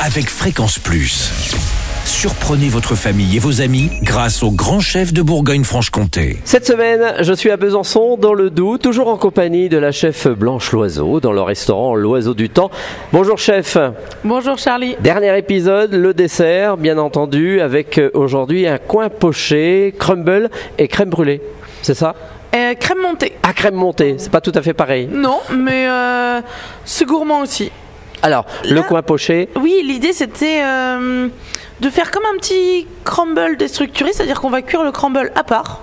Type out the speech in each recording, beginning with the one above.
avec Fréquence Plus. Surprenez votre famille et vos amis grâce au grand chef de Bourgogne-Franche-Comté. Cette semaine, je suis à Besançon, dans le Doubs, toujours en compagnie de la chef Blanche Loiseau, dans le restaurant L'Oiseau du Temps. Bonjour chef. Bonjour Charlie. Dernier épisode, le dessert, bien entendu, avec euh, aujourd'hui un coin poché, crumble et crème brûlée. C'est ça? Euh, crème montée. Ah, crème montée, c'est pas tout à fait pareil. Non, mais euh, c'est gourmand aussi. Alors, le coin poché, Oui, l'idée c'était euh, de faire comme un petit crumble déstructuré, c'est-à-dire qu'on va cuire le crumble à part.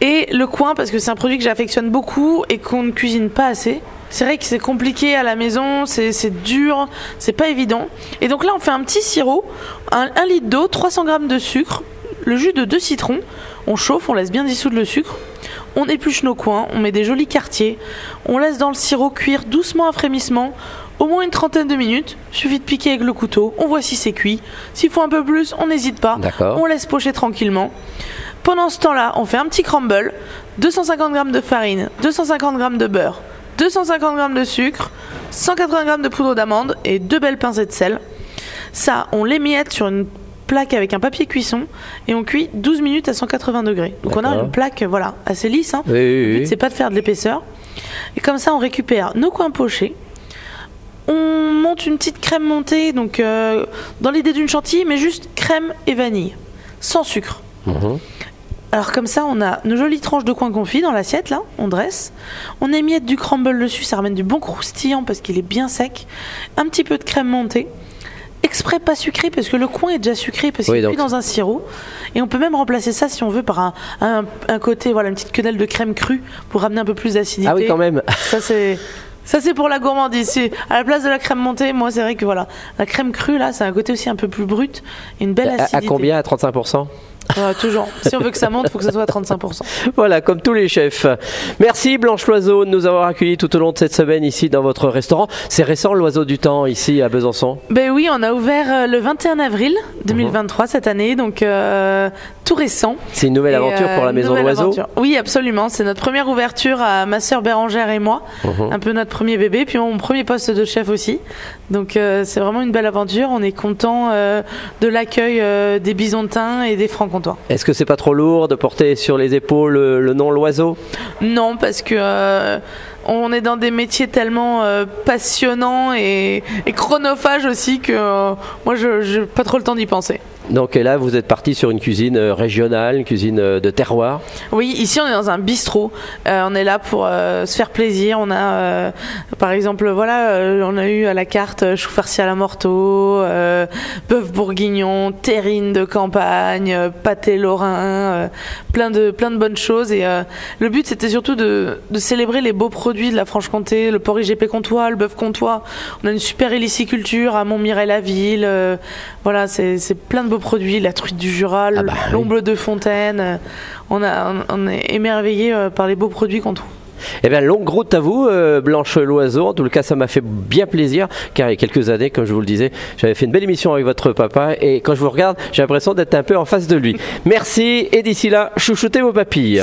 Et le coin, parce que c'est un produit que j'affectionne beaucoup et qu'on ne cuisine pas assez. C'est vrai que c'est compliqué à la maison, c'est dur, c'est pas évident. Et donc là, on fait un petit sirop, un, un litre d'eau, 300 grammes de sucre, le jus de deux citrons. On chauffe, on laisse bien dissoudre le sucre. On épluche nos coins, on met des jolis quartiers. On laisse dans le sirop cuire doucement à frémissement, au moins une trentaine de minutes. Suffit de piquer avec le couteau. On voit si c'est cuit. S'il faut un peu plus, on n'hésite pas. On laisse pocher tranquillement. Pendant ce temps-là, on fait un petit crumble. 250 g de farine, 250 g de beurre, 250 g de sucre, 180 g de poudre d'amande et deux belles pincées de sel. Ça, on l'émiette sur une plaque avec un papier cuisson et on cuit 12 minutes à 180 degrés. Donc on a une plaque voilà, assez lisse. hein. Oui, oui, Le but, oui. c'est pas de faire de l'épaisseur. Et comme ça, on récupère nos coins pochés. On monte une petite crème montée, donc euh, dans l'idée d'une chantilly, mais juste crème et vanille, sans sucre. Mhm. Alors comme ça, on a nos jolies tranches de coin confit dans l'assiette, là, on dresse. On émiette du crumble dessus, ça ramène du bon croustillant parce qu'il est bien sec. Un petit peu de crème montée. Exprès pas sucré parce que le coin est déjà sucré parce qu'il Oui, est cuit dans un sirop. Et on peut même remplacer ça si on veut par un, un- un côté, voilà, une petite quenelle de crème crue pour ramener un peu plus d'acidité. Ah oui, quand même. Ça c'est ça c'est pour la gourmandise. À la place de la crème montée, moi c'est vrai que voilà, la crème crue là, c'est un côté aussi un peu plus brut et une belle À, acidité. à combien À 35% Toujours. Si on veut que ça monte, il faut que ça soit à 35%. Voilà, comme tous les chefs. Merci Blanche Loiseau de nous avoir accueillis tout au long de cette semaine ici dans votre restaurant. C'est récent l'Oiseau du Temps ici à Besançon. Ben oui, on a ouvert euh, le 21 avril 2023 cette année, donc euh, tout récent. C'est une nouvelle aventure pour euh, la Maison nouvelle Loiseau. Oui, absolument. C'est notre première ouverture à ma sœur Bérangère et moi. Mhm. Un peu notre premier bébé, puis mon premier poste de chef aussi. Donc euh, c'est vraiment une belle aventure. On est content euh, de l'accueil euh, des Bisontins et des Est-ce que c'est pas trop lourd de porter sur les épaules le, le nom Loiseau? Non, parce que euh, on est dans des métiers tellement euh, passionnants et, et chronophages aussi que euh, moi, je n'ai pas trop le temps d'y penser. Donc et là, vous êtes parti sur une cuisine euh, régionale, une cuisine de terroir. Oui, ici on est dans un bistrot. Euh, on est là pour euh, se faire plaisir. On a, euh, par exemple, voilà, on a eu à la carte chou farci à la morteau, bœuf bourguignon, terrine de campagne, pâté lorrain, plein de plein de bonnes choses. Et le but c'était surtout de, de célébrer les beaux produits de la Franche-Comté, le porc IGP comtois, le bœuf comtois. On a une super héliciculture à Montmirail-la-Ville. euh, voilà, c'est plein de beaux produits, la truite du Jura, Ah bah oui. de fontaine. euh, On, a, on, on est émerveillé euh, par les beaux produits qu'on trouve. Eh bien, longue route à vous, euh, Blanche Loiseau. En tout cas, ça m'a fait bien plaisir, car il y a quelques années, comme je vous le disais, j'avais fait une belle émission avec votre papa, et quand je vous regarde, j'ai l'impression d'être un peu en face de lui. Merci, et d'ici là, chouchoutez vos papilles.